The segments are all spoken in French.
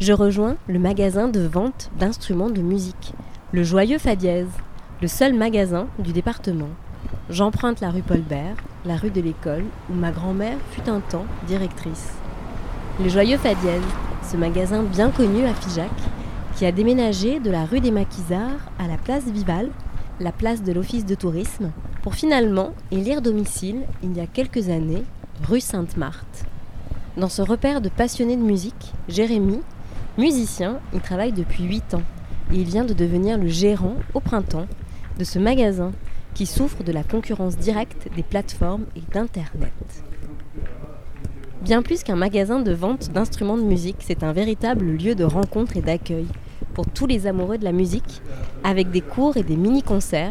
je rejoins le magasin de vente d'instruments de musique, le Joyeux Fadiez, le seul magasin du département. J'emprunte la rue Paul Bert, la rue de l'école, où ma grand-mère fut un temps directrice. Le Joyeux Fadiez, ce magasin bien connu à Figeac, qui a déménagé de la rue des Maquisards à la place Vival, la place de l'office de tourisme, pour finalement élire domicile, il y a quelques années, rue Sainte-Marthe. Dans ce repère de passionnés de musique, Jérémy, musicien, il travaille depuis 8 ans et il vient de devenir le gérant au printemps de ce magasin qui souffre de la concurrence directe des plateformes et d'Internet. Bien plus qu'un magasin de vente d'instruments de musique, c'est un véritable lieu de rencontre et d'accueil pour tous les amoureux de la musique, avec des cours et des mini-concerts,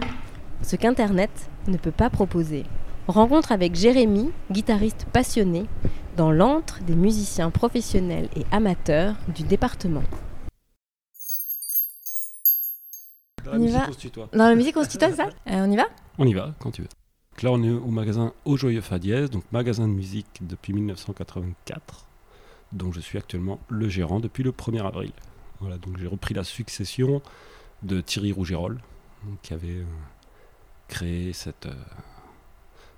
ce qu'Internet ne peut pas proposer. Rencontre avec Jérémy, guitariste passionné, dans l'antre des musiciens professionnels et amateurs du département. Dans la On y musique, va on se tutoie. Dans la musique, on se tutoie, ça Euh, On y va On y va, quand tu veux. Donc là, on est au magasin Au Joyeux Fadiez, donc magasin de musique depuis 1984, dont je suis actuellement le gérant depuis le 1er avril. Voilà, donc j'ai repris la succession de Thierry Rougerol, qui avait euh, créé cette, euh,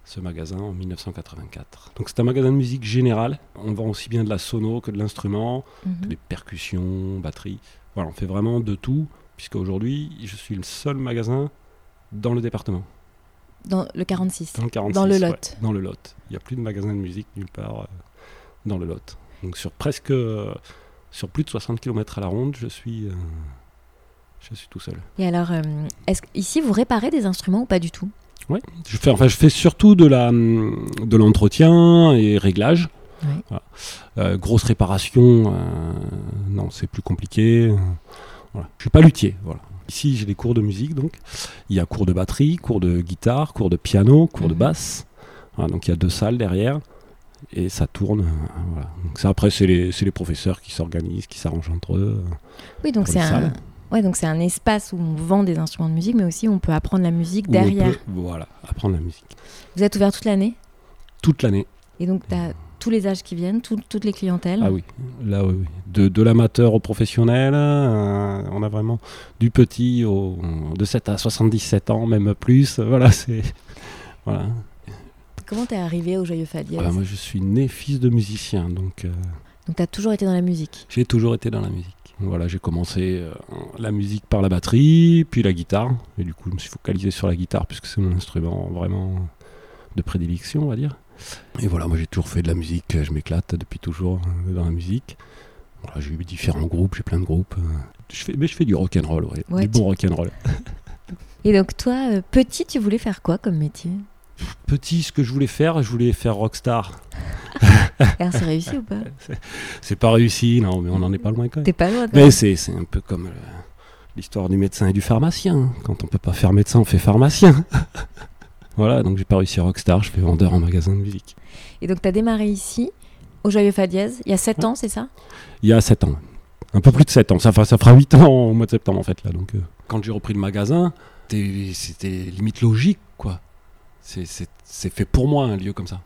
ce magasin en 1984. Donc c'est un magasin de musique générale. On vend aussi bien de la sono que de l'instrument, Mhm. des percussions, batterie. Voilà, on fait vraiment de tout, puisqu'aujourd'hui, je suis le seul magasin dans le département. Dans le 46. Dans le 46. Dans le ouais, Lot. dans le Lot. Il n'y a plus de magasin de musique nulle part euh, dans le Lot. Donc sur presque. euh, sur plus de 60 km à la ronde, je suis. euh, je suis tout seul. Et alors, est-ce ici vous réparez des instruments ou pas du tout? Ouais. Je fais, enfin, je fais surtout de la, de l'entretien et réglage. Voilà. Euh, grosse réparation, euh, non, c'est plus compliqué. Voilà. Je suis pas luthier. Voilà. Ici, j'ai des cours de musique, donc il y a cours de batterie, cours de guitare, cours de piano, cours de Mhm. basse. Voilà, donc il y a deux salles derrière et ça tourne. voilà. Donc ça, après, c'est les, les professeurs qui s'organisent, qui s'arrangent entre eux. Oui, donc c'est un. Ouais, donc c'est un espace où on vend des instruments de musique, mais aussi on peut apprendre la musique où derrière. peut, voilà, apprendre la musique Vous êtes ouvert toute l'année? Toute l'année. Et donc tu as tous les âges qui viennent, tout- toutes les clientèles? Ah oui, là oui, oui. De, de l'amateur au professionnel, euh, on a vraiment du petit au, de 7 à 77 ans, même plus. Voilà, c'est. Voilà. Comment t'es arrivé au Joyeux Fadiez Voilà, moi je suis né fils de musicien, donc euh, Donc t'as toujours été dans la musique? j'ai toujours été dans la musique. Voilà, j'ai commencé euh, la musique par la batterie, puis la guitare, et du coup je me suis focalisé sur la guitare puisque c'est mon instrument vraiment de prédilection, on va dire. Et voilà, moi j'ai toujours fait de la musique, je m'éclate depuis toujours dans la musique. Voilà, j'ai eu différents groupes, j'ai plein de groupes. Je fais, mais je fais du rock'n'roll, ouais, Ouais, du tu- bon rock'n'roll. Et donc toi, euh, petit, tu voulais faire quoi comme métier? Petit, ce que je voulais faire, je voulais faire rockstar. Alors c'est réussi ou pas C'est pas réussi, non, mais on n'en est pas loin quand même. T'es pas loin quand Mais c'est c'est un peu comme euh, l'histoire du médecin et du pharmacien. Quand on peut pas faire médecin, on fait pharmacien. voilà, donc j'ai pas réussi à rockstar, je fais vendeur en magasin de musique. Et donc t'as démarré ici, au Joyeux Fadiez, il y a 7 Ouais. ans, c'est ça? Il y a 7 ans. Un peu plus de 7 ans. Ça, fera- ça fera 8 ans au mois de septembre en fait là. Donc, euh, quand j'ai repris le magasin, c'était c'était limite logique quoi. C'est- fait pour moi un lieu comme ça.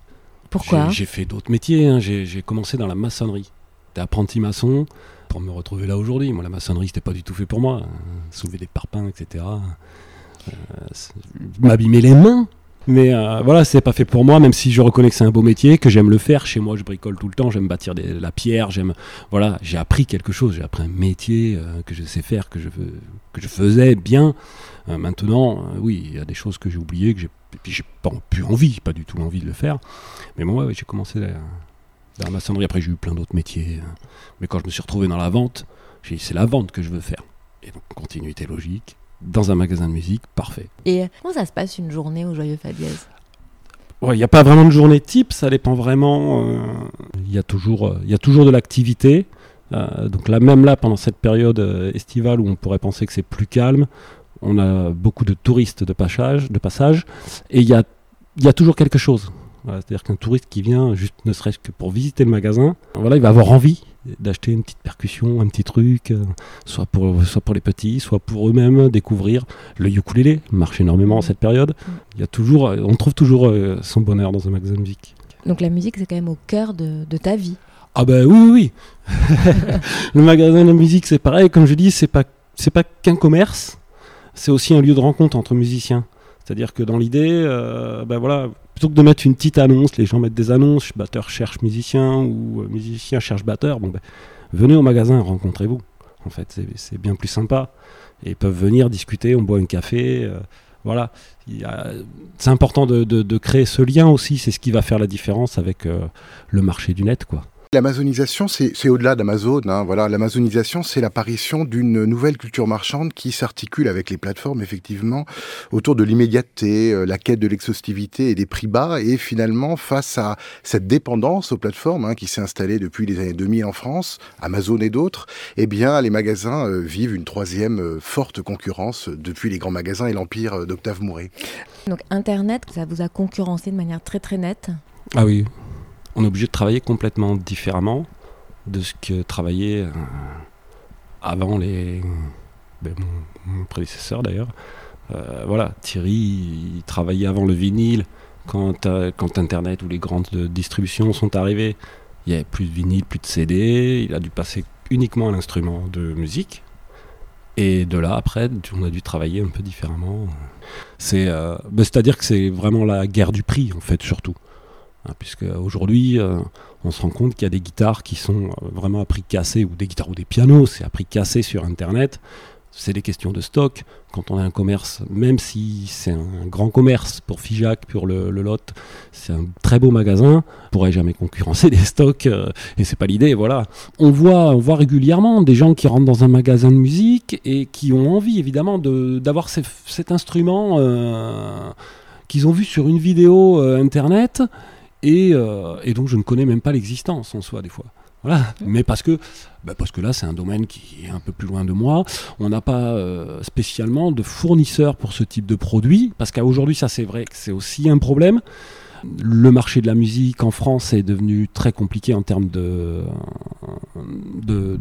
Pourquoi J'ai fait d'autres métiers. hein. J'ai commencé dans la maçonnerie. J'étais apprenti maçon pour me retrouver là aujourd'hui. Moi, la maçonnerie, c'était pas du tout fait pour moi. Euh, Soulever des parpaings, etc. Euh, M'abîmer les mains. Mais euh, voilà, c'est pas fait pour moi, même si je reconnais que c'est un beau métier, que j'aime le faire. Chez moi, je bricole tout le temps, j'aime bâtir des- la pierre, j'aime. Voilà, j'ai appris quelque chose, j'ai appris un métier euh, que je sais faire, que je, que je faisais bien. Euh, maintenant, oui, il y a des choses que j'ai oubliées, que j'ai et puis j'ai pas plus envie, pas du tout envie de le faire. Mais moi, ouais, j'ai commencé la- dans la maçonnerie. Après, j'ai eu plein d'autres métiers. euh. Mais quand je me suis retrouvé dans la vente, j'ai dit c'est la vente que je veux faire. Et donc, continuité logique, dans un magasin de musique, parfait. Et comment ça se passe une journée au Joyeux Ouais, il n'y a pas vraiment de journée type, ça dépend vraiment. euh, Il y, a toujours, euh, y a toujours de l'activité. Euh, donc là, même là, pendant cette période euh, estivale où on pourrait penser que c'est plus calme, on a beaucoup de touristes de passage, de passage et il y a, y a toujours quelque chose. C'est-à-dire qu'un touriste qui vient, juste ne serait-ce que pour visiter le magasin, voilà, il va avoir envie d'acheter une petite percussion, un petit truc, euh, soit, pour, soit pour les petits, soit pour eux-mêmes, découvrir le ukulélé, marche énormément en cette période. Il y a toujours, on trouve toujours son bonheur dans un magasin de musique. Donc la musique, c'est quand même au cœur de, de ta vie. Ah ben oui, oui, oui. le magasin de musique, c'est pareil. Comme je dis, c'est pas c'est pas qu'un commerce, c'est aussi un lieu de rencontre entre musiciens. C'est-à-dire que dans l'idée, euh, ben voilà, plutôt que de mettre une petite annonce, les gens mettent des annonces, batteur cherche musicien ou euh, musicien cherche batteur. Bon ben, venez au magasin, rencontrez-vous. En fait, c'est bien plus sympa. Et ils peuvent venir discuter, on boit un café. Euh, voilà, c'est important de, créer ce lien aussi. C'est ce qui va faire la différence avec le marché du net, quoi. L'amazonisation, c'est au-delà d'Amazon. Hein, voilà, l'amazonisation, c'est l'apparition d'une nouvelle culture marchande qui s'articule avec les plateformes, effectivement, autour de l'immédiateté, euh, la quête de l'exhaustivité et des prix bas. Et finalement, face à cette dépendance aux plateformes hein, qui s'est installée depuis les années 2000 en France, Amazon et d'autres, eh bien, les magasins euh, vivent une troisième euh, forte concurrence depuis les grands magasins et l'empire d'Octave Mouret. Donc Internet, ça vous a concurrencé de manière très très nette? Ah oui, on est obligé de travailler complètement différemment de ce que travaillait euh, avant les ben, mon, prédécesseur d'ailleurs. Euh, voilà, Thierry il travaillait avant le vinyle quand, euh, Internet ou les grandes distributions sont arrivées. Il n'y avait plus de vinyle, plus de CD. Il a dû passer uniquement à l'instrument de musique. Et de là, après, on a dû travailler un peu différemment. C'est, ben, c'est-à-dire que c'est vraiment la guerre du prix, en fait, surtout. Hein, puisque aujourd'hui, euh, on se rend compte qu'il y a des guitares qui sont euh, vraiment à prix cassé, ou des guitares ou des pianos, c'est à prix cassé sur Internet. C'est des questions de stock. Quand on a un commerce, même si c'est un grand commerce pour Fijac, pour le, Lot, c'est un très beau magasin, on pourrait jamais concurrencer des stocks, euh, et c'est pas l'idée. Voilà. On voit, on voit régulièrement des gens qui rentrent dans un magasin de musique et qui ont envie évidemment d'avoir cet instrument qu'ils ont vu sur une vidéo internet euh, et, donc je ne connais même pas l'existence en soi des fois. Voilà. Mais parce que, bah, parce que là, c'est un domaine qui est un peu plus loin de moi. On n'a pas euh, spécialement de fournisseurs pour ce type de produit. Parce qu'aujourd'hui, ça, c'est vrai que c'est aussi un problème. Le marché de la musique en France est devenu très compliqué en termes de, de, de,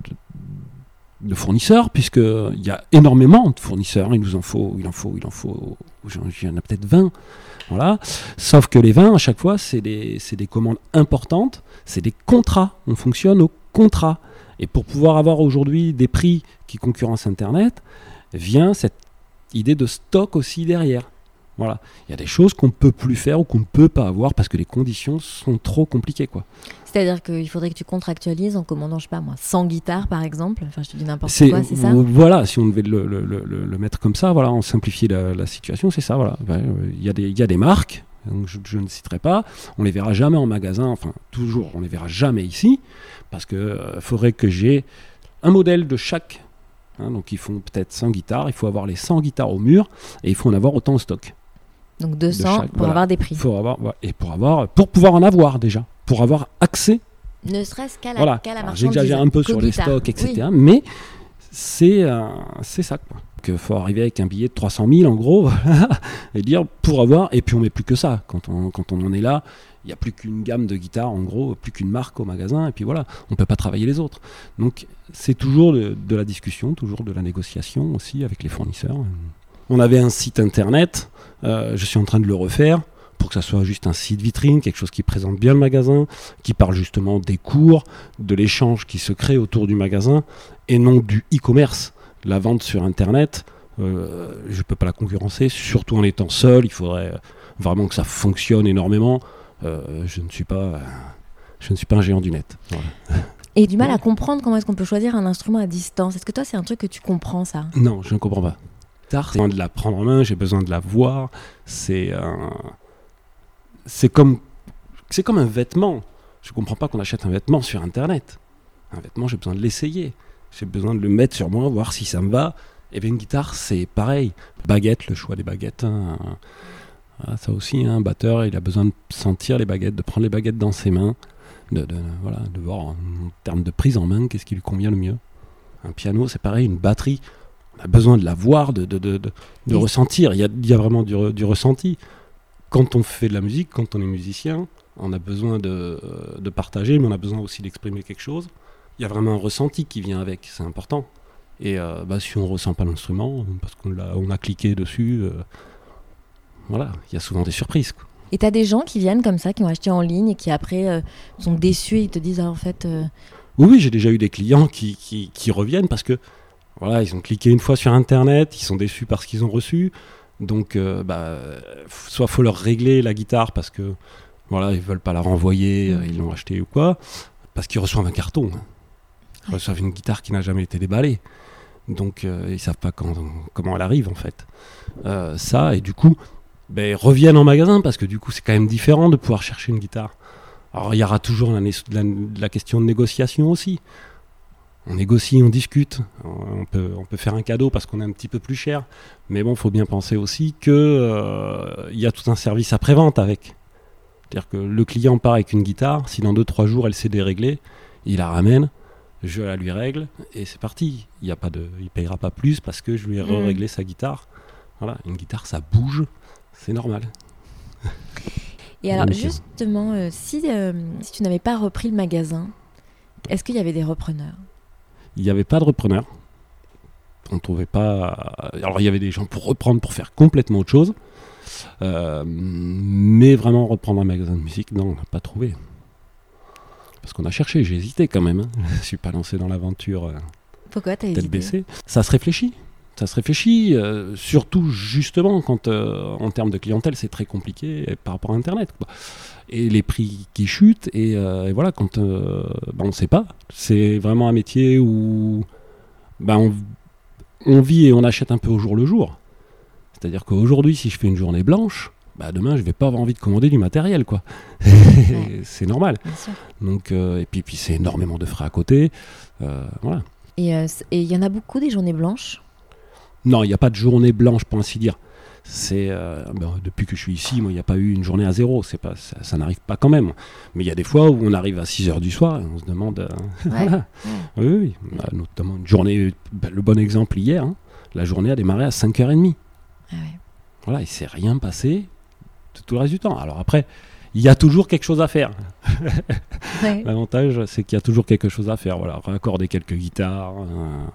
fournisseurs, puisqu'il y a énormément de fournisseurs. Il nous en faut, il en faut, il en faut, il y en a peut-être 20. Voilà. Sauf que les vins, à chaque fois, c'est des, des, commandes importantes, c'est des contrats. On fonctionne au contrat. Et pour pouvoir avoir aujourd'hui des prix qui concurrencent Internet, vient cette idée de stock aussi derrière. Voilà. Il y a des choses qu'on ne peut plus faire ou qu'on ne peut pas avoir parce que les conditions sont trop compliquées. quoi. C'est-à-dire qu'il faudrait que tu contractualises en commandant, je sais pas moi, 100 guitares par exemple. Enfin, je te dis n'importe quoi, c'est ça? Voilà, si on devait le, le, le, mettre comme ça, voilà, on simplifie la, la situation, c'est ça. Voilà. Il y, a des, y a des marques, je, je, ne citerai pas, on les verra jamais en magasin, enfin toujours, on les verra jamais ici, parce qu'il euh, faudrait que j'ai un modèle de chaque. Hein, donc ils font peut-être 100 guitares, il faut avoir les 100 guitares au mur et il faut en avoir autant en stock. Donc 200 pour avoir des prix. Faut avoir, et pour, avoir, pour pouvoir en avoir déjà, pour avoir accès. Ne serait-ce qu'à la, voilà. J'exagère un peu sur les stocks, etc. Mais c'est euh, ça. Quoi. Que faut arriver avec un billet de 300 000 en gros et dire pour avoir. Et puis on met plus que ça. Quand on, quand on en est là, il n'y a plus qu'une gamme de guitares en gros, plus qu'une marque au magasin. Et puis voilà, on peut pas travailler les autres. Donc c'est toujours de, de la discussion, toujours de la négociation aussi avec les fournisseurs. On avait un site internet euh, je suis en train de le refaire pour que ça soit juste un site vitrine, quelque chose qui présente bien le magasin, qui parle justement des cours, de l'échange qui se crée autour du magasin, et non du e-commerce. La vente sur Internet, euh, je ne peux pas la concurrencer, surtout en étant seul, il faudrait vraiment que ça fonctionne énormément. Euh, je, ne suis pas, je ne suis pas un géant du net. Et du mal à comprendre comment est-ce qu'on peut choisir un instrument à distance. Est-ce que toi, c'est un truc que tu comprends, ça? Non, je ne comprends pas. J'ai besoin de la prendre en main, j'ai besoin de la voir. C'est c'est comme c'est comme un vêtement. Je comprends pas qu'on achète un vêtement sur internet. Un vêtement, j'ai besoin de l'essayer. J'ai besoin de le mettre sur moi, voir si ça me va. Et bien une guitare, c'est pareil. Baguette, le choix des baguettes. Hein. Ah, ça aussi, un batteur, il a besoin de sentir les baguettes, de prendre les baguettes dans ses mains, de, voilà, de voir en termes de prise en main qu'est-ce qui lui convient le mieux. Un piano, c'est pareil, une batterie, on a besoin de la voir, de, de, de, de ressentir. Il y, a, y a, vraiment du, du, ressenti. Quand on fait de la musique, quand on est musicien, on a besoin de, partager, mais on a besoin aussi d'exprimer quelque chose. Il y a vraiment un ressenti qui vient avec, c'est important. Et euh, bah, si on ne ressent pas l'instrument, parce qu'on a, on a cliqué dessus, euh, voilà, il y a souvent des surprises. Quoi. Et tu as des gens qui viennent comme ça, qui ont acheté en ligne et qui après euh, sont déçus et ils te disent ah, en fait. Oui, oui, j'ai déjà eu des clients qui, qui, qui, reviennent parce que voilà, ils ont cliqué une fois sur Internet, ils sont déçus parce qu'ils ont reçu. Donc, bah, soit faut leur régler la guitare parce que voilà, ils veulent pas la renvoyer, mmh. ils l'ont acheté ou quoi, parce qu'ils reçoivent un carton. Ils reçoivent une guitare qui n'a jamais été déballée. Donc euh, ils savent pas quand, comment elle arrive en fait. Euh, ça, et du coup, ben, reviennent en magasin parce que du coup c'est quand même différent de pouvoir chercher une guitare. Alors il y aura toujours la, la, question de négociation aussi. On négocie, on discute, on peut, on peut faire un cadeau parce qu'on est un petit peu plus cher. Mais bon, il faut bien penser aussi qu'il euh, y a tout un service après-vente avec. C'est-à-dire que le client part avec une guitare, si dans 2-3 jours elle s'est déréglée, il la ramène, je la lui règle et c'est parti. Il y a pas de, il payera pas plus parce que je lui ai mm. réglé sa guitare. Voilà, une guitare ça bouge, c'est normal. Et alors justement, euh, si, euh, si tu n'avais pas repris le magasin, est-ce qu'il y avait des repreneurs? Il n'y avait pas de repreneurs. On ne trouvait pas. Alors il y avait des gens pour reprendre pour faire complètement autre chose. Euh, mais vraiment reprendre un magasin de musique, non, on n'a pas trouvé. Parce qu'on a cherché, j'ai hésité quand même. Hein. Je ne suis pas lancé dans l'aventure. Euh, Pourquoi t'as hésité? Ça se réfléchit. Ça se réfléchit, euh, surtout justement quand euh, en termes de clientèle c'est très compliqué par rapport à Internet. Et les prix qui chutent, et, voilà, quand bah, on ne sait pas. C'est vraiment un métier où bah, on, on, vit et on achète un peu au jour le jour. C'est-à-dire qu'aujourd'hui, si je fais une journée blanche, bah demain je vais pas avoir envie de commander du matériel quoi. c'est normal. Donc euh, et puis puis c'est énormément de frais à côté, euh, voilà. Euh, et il y en a beaucoup des journées blanches? Non, il n'y a pas de journée blanche pour ainsi dire. C'est ben, depuis que je suis ici, moi il n'y a pas eu une journée à zéro. C'est pas ça, n'arrive pas quand même. Mais il y a des fois où on arrive à 6 heures du soir et on se demande. Oui, oui. Bah, notamment une journée. Bah, le bon exemple hier, hein, la journée a démarré à 5h30. Ah voilà, il s'est rien passé tout le reste du temps. Alors après, il y a toujours quelque chose à faire. L'avantage, c'est qu'il y a toujours quelque chose à faire. Voilà, raccorder quelques guitares. Euh,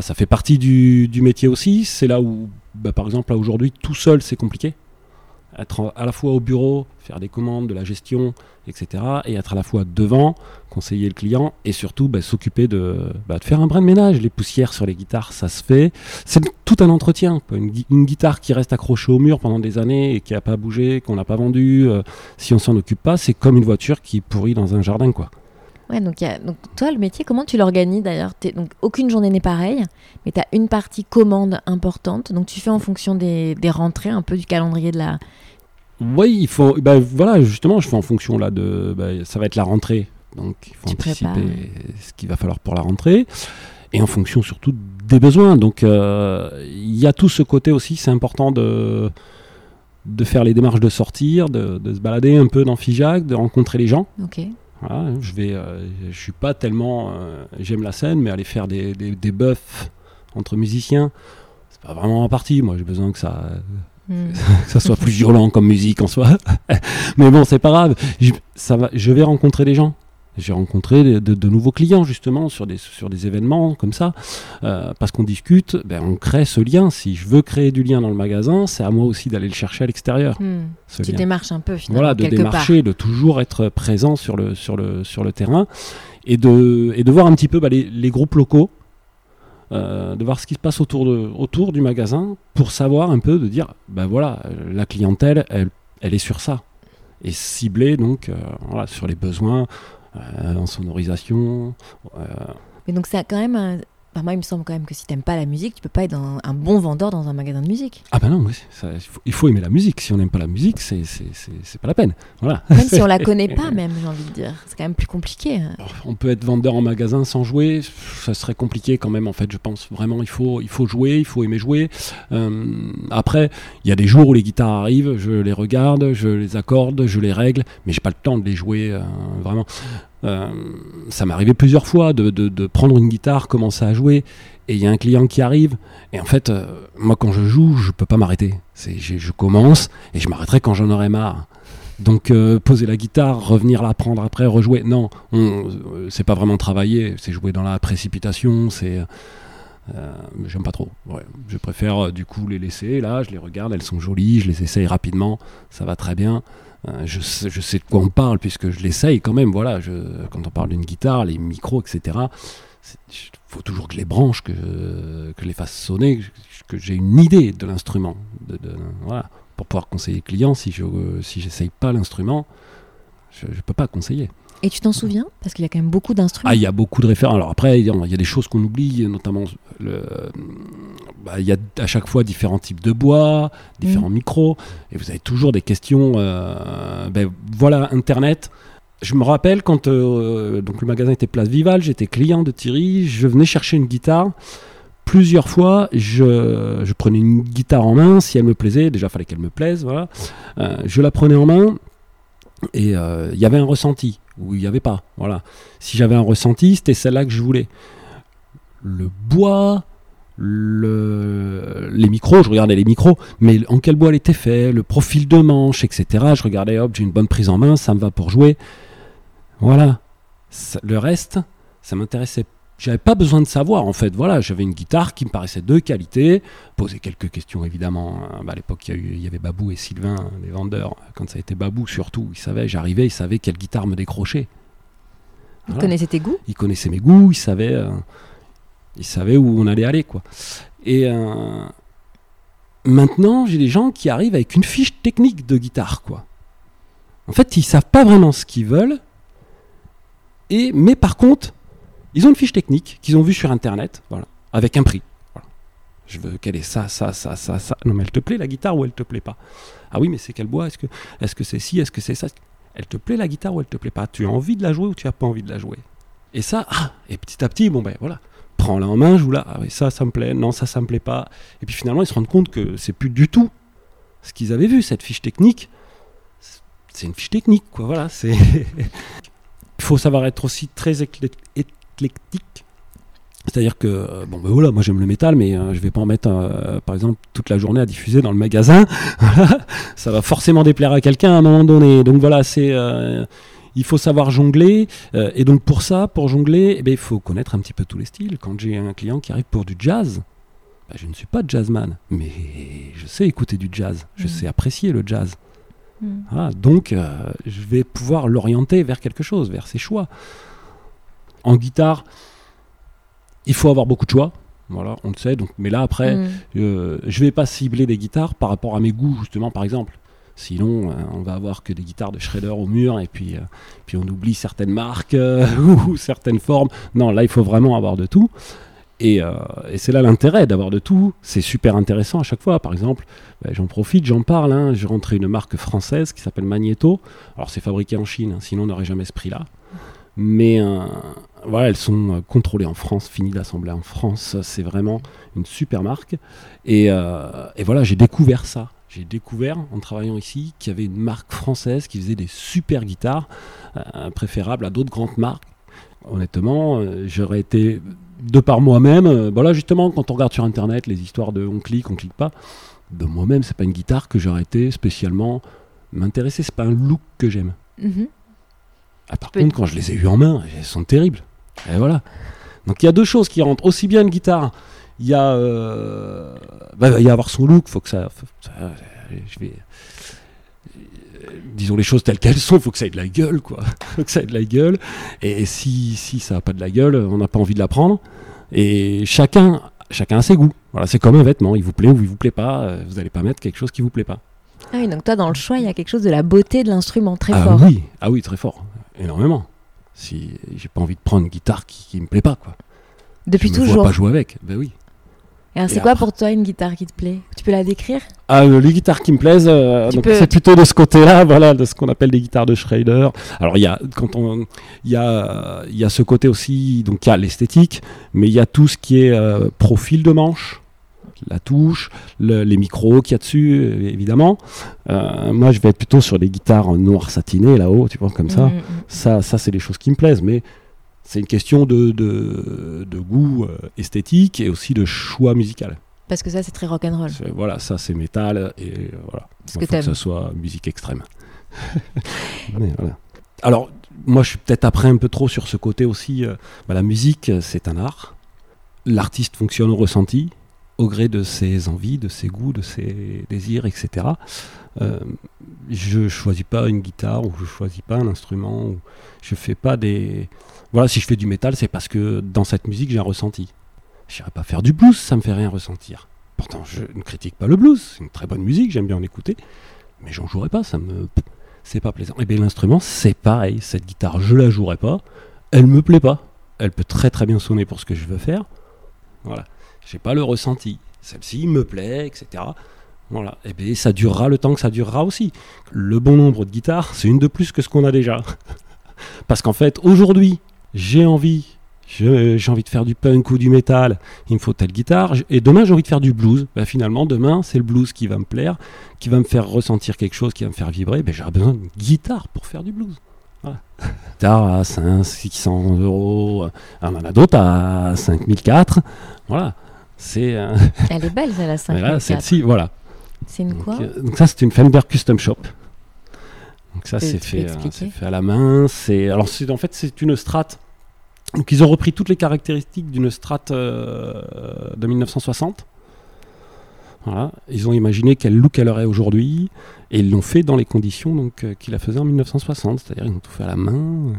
ça fait partie du, métier aussi. C'est là où, bah, par exemple, aujourd'hui, tout seul, c'est compliqué être à la fois au bureau, faire des commandes, de la gestion, etc. Et être à la fois devant, conseiller le client et surtout bah, s'occuper de, bah, de, faire un brin de ménage. Les poussières sur les guitares, ça se fait. C'est tout un entretien. Une, une, guitare qui reste accrochée au mur pendant des années et qui n'a pas bougé, qu'on n'a pas vendue, euh, si on s'en occupe pas, c'est comme une voiture qui pourrit dans un jardin. quoi. Ouais, donc, y a, donc toi, le métier, comment tu l'organises d'ailleurs? Donc aucune journée n'est pareille, mais tu as une partie commande importante. Donc tu fais en fonction des, des rentrées, un peu du calendrier de la, oui, il faut. Bah, voilà, justement, je fais en fonction là de. Bah, ça va être la rentrée, donc il faut anticiper ce qu'il va falloir pour la rentrée, et en fonction surtout des besoins. Donc euh, il y a tout ce côté aussi, c'est important de de faire les démarches de sortir, de, de se balader un peu dans Figeac, de rencontrer les gens. Ok. Voilà, je vais, euh, je suis pas tellement, euh, j'aime la scène, mais aller faire des, des, des buffs entre musiciens, c'est pas vraiment ma partie. Moi, j'ai besoin que ça, Hmm. que ça soit plus violent comme musique en soi. Mais bon, c'est pas grave. Je, ça va, je vais rencontrer des gens. J'ai rencontré de, nouveaux clients justement sur des, sur des événements comme ça, euh, parce qu'on discute, ben, on crée ce lien. Si je veux créer du lien dans le magasin, c'est à moi aussi d'aller le chercher à l'extérieur. Hmm. Tu démarches un peu finalement. Voilà, de démarcher, de toujours être présent sur le, sur le, sur le terrain et de, et de voir un petit peu bah, les, les groupes locaux euh, de voir ce qui se passe autour, de, autour du magasin pour savoir un peu, de dire, ben voilà, la clientèle, elle, elle est sur ça. Et cibler donc euh, voilà, sur les besoins en sonorisation. Mais donc c'est quand même Moi, il me semble quand même que si t'aimes pas la musique, tu peux pas être un, un bon vendeur dans un magasin de musique. Ah bah non, oui, ça, il, faut, il faut aimer la musique. Si on n'aime pas la musique, c'est c'est- pas la peine. Voilà. Même si on la connaît pas, même, j'ai envie de dire. C'est quand même plus compliqué. hein. On peut être vendeur en magasin sans jouer, ça serait compliqué quand même en fait. Je pense vraiment il faut il faut jouer, il faut aimer jouer. Euh, après, il y a des jours où les guitares arrivent, je les regarde, je les accorde, je les règle, mais j'ai pas le temps de les jouer euh, vraiment. Euh, ça arrivé plusieurs fois de, prendre une guitare, commencer à jouer, et il y a un client qui arrive, et en fait, euh, moi quand je joue, je peux pas m'arrêter. Je, je commence et je m'arrêterai quand j'en aurai marre. Donc euh, poser la guitare, revenir la prendre après, rejouer, non, on- euh, c'est pas vraiment travailler, c'est jouer dans la précipitation, c'est j'aime pas trop. Je préfère du coup les laisser là, je les regarde, elles sont jolies, je les essaye rapidement, ça va très bien. Euh, je, sais, de quoi on parle puisque je l'essaye quand même. Voilà, quand on parle d'une guitare, les micros, etc. Il faut toujours que je les branche, que, je les fasse sonner, que, j'ai une idée de l'instrument. Pour pouvoir conseiller le client, si je euh, si pas l'instrument, je ne peux pas conseiller. Et tu t'en souviens Parce qu'il y a quand même beaucoup d'instruments. Ah, il y a beaucoup de références. Alors après, il y a des choses qu'on oublie, notamment le, bah, il y a à chaque fois différents types de bois, différents micros, et vous avez toujours des questions. euh, ben, voilà, Internet. Je me rappelle quand euh, donc le magasin était Place Vival, j'étais client de Thierry, je venais chercher une guitare. Plusieurs fois, je, je prenais une guitare en main, si elle me plaisait, déjà fallait qu'elle me plaise, voilà. Euh, je la prenais en main et euh, il y avait un ressenti ou il n'y avait pas, voilà. Si j'avais un ressenti, c'était celle-là que je voulais. Le bois, le... les micros, je regardais les micros, mais en quel bois elle était fait, le profil de manche, etc. Je regardais, hop, j'ai une bonne prise en main, ça me va pour jouer. Voilà. Le reste, ça m'intéressait. J'avais pas besoin de savoir, en fait. Voilà, j'avais une guitare qui me paraissait de qualité. Poser quelques questions, évidemment. Hein. Bah, à l'époque, il y, avait Babou et Sylvain, les vendeurs. Quand ça a été Babou, surtout, ils savaient, j'arrivais, ils savaient quelle guitare me décrocher. Tu Voilà. connaissais tes goûts? Ils connaissaient mes goûts, ils savaient, euh, ils savaient où on allait aller, quoi. Et euh, maintenant, j'ai des gens qui arrivent avec une fiche technique de guitare, quoi. En fait, ils savent pas vraiment ce qu'ils veulent. Et mais par contre, ils ont une fiche technique qu'ils ont vue sur internet, voilà, avec un prix. Je veux qu'elle ait ça, ça, ça, ça. Non, mais elle te plaît la guitare ou elle te plaît pas? Ah oui, mais c'est quel bois Est-ce que, est-ce que c'est ci Est-ce que c'est ça? Elle te plaît la guitare ou elle te plaît pas? Tu as envie de la jouer ou tu as pas envie de la jouer? Et ça, ah, et petit à petit, bon ben voilà, prends-la en main, joue-la. Ah oui, ça, ça me plaît. Non, ça, ça me plaît pas. Et puis finalement, ils se rendent compte que c'est plus du tout ce qu'ils avaient vu, cette fiche technique. C'est une fiche technique, quoi. Voilà, c'est. Il faut savoir être aussi très éclé- éclectique. C'est-à-dire que, euh, bon, ben voilà, moi j'aime le métal, mais euh, je vais pas en mettre, euh, par exemple, toute la journée à diffuser dans le magasin. Ça va forcément déplaire à quelqu'un à un moment donné. Donc voilà, c'est. euh, il faut savoir jongler. et donc pour ça, pour jongler, eh ben, il faut connaître un petit peu tous les styles. Quand j'ai un client qui arrive pour du jazz, ben, je ne suis pas jazzman, mais je sais écouter du jazz. Je Mhm. sais apprécier le jazz. Mhm. Voilà, donc, je vais pouvoir l'orienter vers quelque chose, vers ses choix. En guitare, il faut avoir beaucoup de choix. Voilà, on le sait. Donc, mais là, après, Mm. euh, je vais pas cibler des guitares par rapport à mes goûts, justement, par exemple. Sinon, euh, on va avoir que des guitares de Shredder au mur et puis, euh, puis on oublie certaines marques euh, ou certaines formes. Non, là, il faut vraiment avoir de tout. Et, euh, et c'est là l'intérêt d'avoir de tout. C'est super intéressant à chaque fois. Par exemple, ben, j'en profite, j'en parle. Hein. J'ai rentré une marque française qui s'appelle Magneto. Alors, c'est fabriqué en Chine, hein, sinon on n'aurait jamais ce prix-là. Mais euh, voilà, elles sont euh, contrôlées en France, finies d'assembler en France. C'est vraiment une super marque. Et, euh, et voilà, j'ai découvert ça. J'ai découvert en travaillant ici qu'il y avait une marque française qui faisait des super guitares, préférables à d'autres grandes marques. Honnêtement, j'aurais été de par moi-même. voilà, justement, quand on regarde sur internet les histoires de on clique, on clique pas, de moi-même, c'est pas une guitare que j'aurais été spécialement m'intéresser. C'est pas un look que j'aime. Mhm. Ah, par contre, quand je les ai eues en main, elles sont terribles. Et voilà. Donc il y a deux choses qui rentrent. Aussi bien une guitare, il y a, euh, bah, il y avoir son look. Faut que ça, faut- ça- je vais, euh, disons les choses telles qu'elles sont. Il faut que ça ait de la gueule, quoi. faut que ça ait de la gueule. Et si, si ça n'a pas de la gueule, on n'a pas envie de la prendre. Et chacun, chacun a ses goûts. Voilà, c'est comme un vêtement. Il vous plaît ou il vous plaît pas. euh, Vous n'allez pas mettre quelque chose qui vous plaît pas. Ah oui, donc toi, dans le choix, il y a quelque chose de la beauté de l'instrument très ah fort. oui, ah oui, très fort, énormément. Si j'ai pas envie de prendre une guitare qui, qui me plaît pas, quoi. Depuis je me toujours. vois pas jouer avec. Ben oui. Et c'est quoi après- pour toi une guitare qui te plaît? Tu peux la décrire? Ah, euh, les guitares qui me plaisent, euh, Tu donc peux- c'est plutôt de ce côté-là, voilà, de ce qu'on appelle des guitares de Schrader. Alors il y a quand on, il y a, il y a ce côté aussi, donc il y a l'esthétique, mais il y a tout ce qui est euh, profil de manche, la touche, le- les micros qu'il y a dessus, euh, évidemment. Euh, moi, je vais être plutôt sur des guitares en noir satiné là-haut, tu vois, comme ça. Mm, mm. Ça, ça c'est des choses qui me plaisent, mais c'est une question de, de, de goût euh, esthétique et aussi de choix musical. Parce que ça, c'est très rock'n'roll. Voilà, ça c'est métal et euh, voilà. Il que faut que t'aimes. ce soit musique extrême. Mais voilà. Alors, moi je suis peut-être après un peu trop sur ce côté aussi. bah, la musique, c'est un art. L'artiste fonctionne au ressenti, au gré de ses envies, de ses goûts, de ses désirs, etc. Euh, je choisis pas une guitare ou je choisis pas un instrument. Ou je fais pas des. Voilà, si je fais du métal, c'est parce que dans cette musique j'ai un ressenti. Je n'irai pas faire du blues, ça me fait rien ressentir. Pourtant, je ne critique pas le blues, c'est une très bonne musique, j'aime bien en écouter, mais j'en jouerai pas, ça me. C'est pas plaisant. Et bien l'instrument, c'est pareil, cette guitare, je la jouerai pas, elle me plaît pas. Elle peut très très bien sonner pour ce que je veux faire. Voilà. J'ai pas le ressenti. Celle-ci me plaît, etc. Voilà. Et bien ça durera le temps que ça durera aussi. Le bon nombre de guitares, c'est une de plus que ce qu'on a déjà. Parce qu'en fait, aujourd'hui, j'ai envie j'ai envie de faire du punk ou du métal, il me faut telle guitare, et demain j'ai envie de faire du blues. Ben, finalement, demain, c'est le blues qui va me plaire, qui va me faire ressentir quelque chose, qui va me faire vibrer. Ben, J'aurai besoin d'une guitare pour faire du blues. Guitare à 500, 600 euros, on en a d'autres à 5004. Voilà. C'est euh, Elle est belle, celle-là, 5 voilà, celle-ci, voilà. C'est une quoi Donc, euh, donc ça, c'est une Fender Custom Shop. Donc ça, c'est fait, euh, c'est fait à la main. C'est alors en fait c'est une Strat. Donc ils ont repris toutes les caractéristiques d'une Strat euh, de 1960. Voilà. Ils ont imaginé quel look elle aurait aujourd'hui et ils l'ont fait dans les conditions donc euh, qu'ils la faisaient en 1960. C'est-à-dire ils ont tout fait à la main.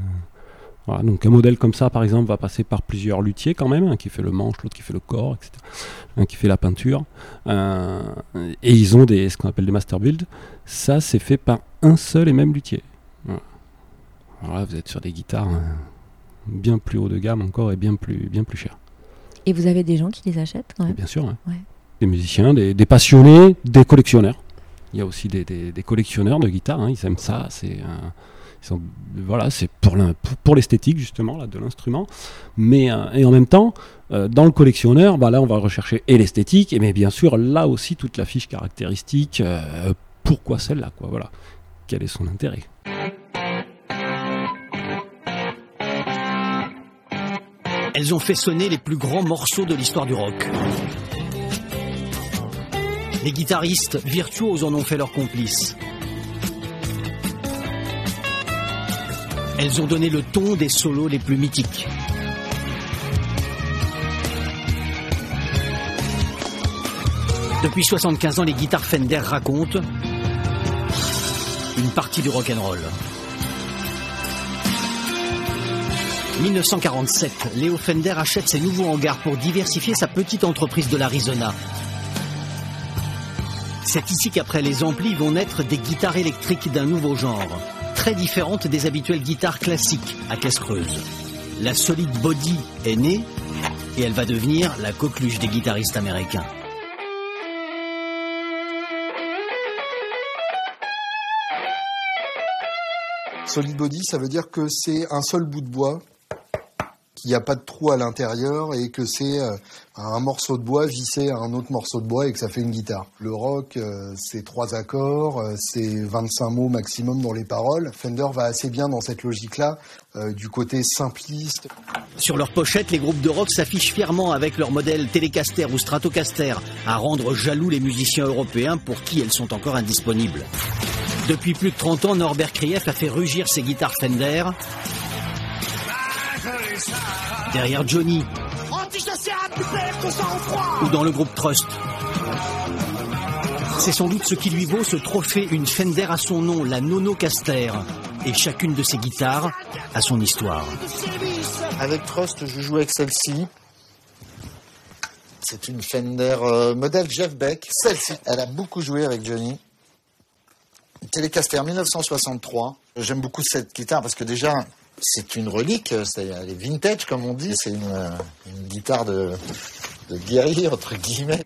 Voilà. Donc un modèle comme ça, par exemple, va passer par plusieurs luthiers quand même, un qui fait le manche, l'autre qui fait le corps, etc. Un qui fait la peinture. Euh, et ils ont des, ce qu'on appelle des master build. Ça, c'est fait par un seul et même luthier. Voilà. Alors là, vous êtes sur des guitares euh, bien plus haut de gamme encore et bien plus, bien plus chères. Et vous avez des gens qui les achètent quand Et même Bien sûr. hein. Ouais. Des musiciens, des, des passionnés, des collectionneurs. Il y a aussi des, des- des collectionneurs de guitares. hein, ils aiment ça. C'est euh, voilà, c'est pour l'esthétique justement de l'instrument. Mais euh, et en même temps, euh, dans le collectionneur, bah, là, on va rechercher et l'esthétique, et mais bien sûr là aussi toute la fiche caractéristique. euh, pourquoi celle-là, Voilà. Quel est son intérêt? Elles ont fait sonner les plus grands morceaux de l'histoire du rock. Les guitaristes virtuoses en ont fait leurs complices. Elles ont donné le ton des solos les plus mythiques. Depuis 75 ans, les guitares Fender racontent une partie du rock'n'roll. 1947, Léo Fender achète ses nouveaux hangars pour diversifier sa petite entreprise de l'Arizona. C'est ici qu'après les amplis vont naître des guitares électriques d'un nouveau genre, très différentes des habituelles guitares classiques à caisse creuse. La solide body est née et elle va devenir la coqueluche des guitaristes américains. Solid body, ça veut dire que c'est un seul bout de bois, qu'il n'y a pas de trou à l'intérieur et que c'est euh, un morceau de bois vissé à un autre morceau de bois et que ça fait une guitare. Le rock, euh, c'est trois accords, euh, c'est 25 mots maximum dans les paroles. Fender va assez bien dans cette logique-là, du côté simpliste. Sur leur pochette, les groupes de rock s'affichent fièrement avec leurs modèles Telecaster ou Stratocaster, à rendre jaloux les musiciens européens pour qui elles sont encore indisponibles. Depuis plus de 30 ans, Norbert Krief a fait rugir ses guitares Fender. Derrière Johnny, ou dans le groupe Trust. C'est sans doute ce qui lui vaut ce trophée, une Fender à son nom, la Nonocaster. Et chacune de ses guitares a son histoire. Avec Trust, je joue avec celle-ci. C'est une Fender euh, modèle Jeff Beck. Celle-ci, elle a beaucoup joué avec Johnny. Telecaster 1963. J'aime beaucoup cette guitare parce que déjà, C'est une relique, c'est elle est vintage comme on dit. C'est une, une guitare de, de guerrier entre guillemets.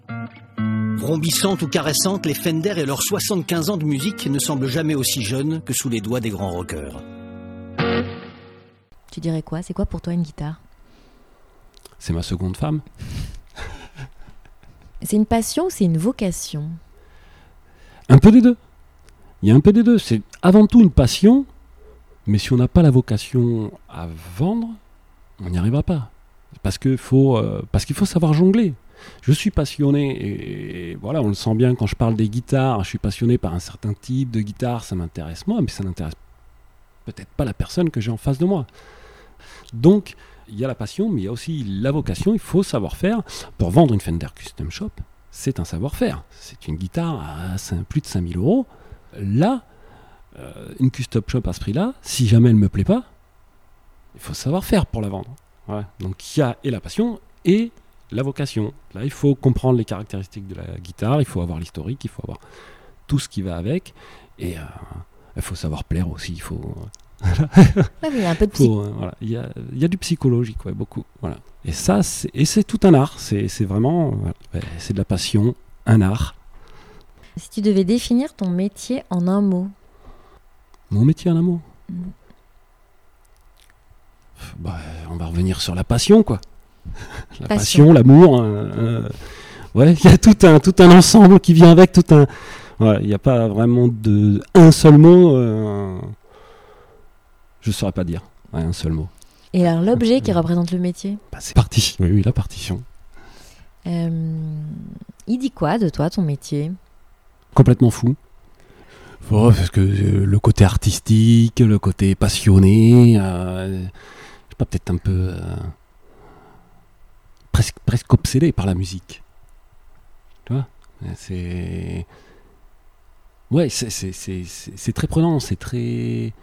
Rombissantes ou caressantes, les Fender et leurs 75 ans de musique ne semblent jamais aussi jeunes que sous les doigts des grands rockers. Tu dirais quoi? C'est quoi pour toi une guitare? C'est ma seconde femme. C'est une passion ou c'est une vocation? Un peu des deux. Il y a un peu des deux. C'est avant tout une passion, mais si on n'a pas la vocation à vendre, on n'y arrivera pas. Parce qu'il faut, euh, parce qu'il faut savoir jongler. Je suis passionné, et, voilà, on le sent bien quand je parle des guitares, je suis passionné par un certain type de guitare, ça m'intéresse moi, mais ça n'intéresse peut-être pas la personne que j'ai en face de moi. Donc, il y a la passion, mais il y a aussi la vocation, il faut savoir faire. Pour vendre une Fender Custom Shop, c'est un savoir-faire. C'est une guitare à plus de 5000 euros. Là, une Custom Shop à ce prix-là, si jamais elle ne me plaît pas, il faut savoir faire pour la vendre. Donc il y a et la passion et la vocation. Là, il faut comprendre les caractéristiques de la guitare, il faut avoir l'historique, il faut avoir tout ce qui va avec. Et euh, il faut savoir plaire aussi. Il faut. il y a un peu de euh, il, y a, du psychologique, beaucoup. Voilà. Et ça, c'est tout un art. C'est vraiment, c'est de la passion, un art. Si tu devais définir ton métier en un mot. Mon métier en mot. Mm. Bah, on va revenir sur la passion, quoi. la passion, l'amour. Hein, euh, ouais, il y a tout un, tout un ensemble qui vient avec, tout un. Il n'y a pas vraiment de un seul mot. Euh, je ne saurais pas dire. un seul mot. Et alors l'objet qui représente le métier? Bah, C'est parti. Oui, oui, la partition. Euh, il dit quoi de toi, ton métier? Complètement fou. Parce que le côté artistique, le côté passionné, pas peut-être un peu presque, presque obsédé par la musique. Tu vois? C'est. Ouais, c'est très prenant, c'est très.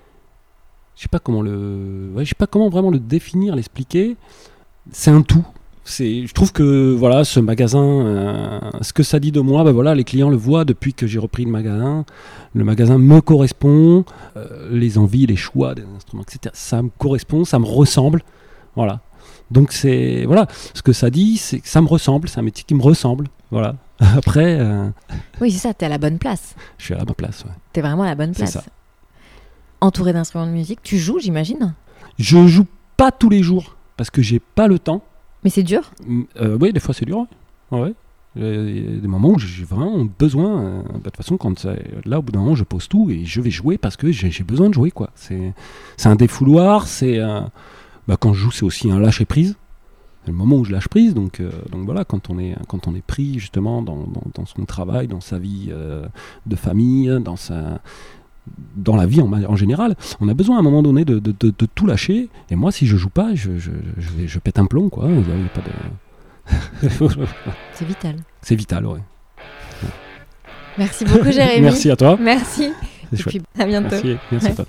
Je sais pas comment le. Je sais pas comment vraiment le définir, l'expliquer. C'est un tout. C'est, je trouve que voilà, ce magasin, euh, ce que ça dit de moi, ben voilà, les clients le voient depuis que j'ai repris le magasin. Le magasin me correspond, euh, les envies, les choix des instruments, etc. Ça me correspond, ça me ressemble. Voilà. Donc c'est voilà, ce que ça dit, c'est que ça me ressemble, c'est un métier qui me ressemble. Voilà. Après. Euh, oui, c'est ça. T'es à la bonne place. Je suis à la bonne place. Ouais. T'es vraiment à la bonne place. Ça. Entouré d'instruments de musique, tu joues, j'imagine? Je joue pas tous les jours parce que j'ai pas le temps. Mais c'est dur. Euh, oui, des fois c'est dur. Il y a des moments où j'ai vraiment besoin. Euh, bah, de toute façon, quand là, au bout d'un moment, je pose tout et je vais jouer parce que j'ai besoin de jouer. quoi. C'est un défouloir. C'est bah, quand je joue, c'est aussi un lâcher prise. C'est le moment où je lâche prise. Donc, euh, donc voilà, quand on est, quand on est pris justement dans, dans, son travail, dans sa vie de famille, dans, sa, dans la vie en, en, général, on a besoin à un moment donné de, de, de, tout lâcher. Et moi, si je joue pas, je, je, je, je pète un plomb. quoi. C'est vital. C'est vital, ouais. Merci beaucoup, Jérémy. Merci à toi. Merci. Et puis, à bientôt. Merci, Merci à toi.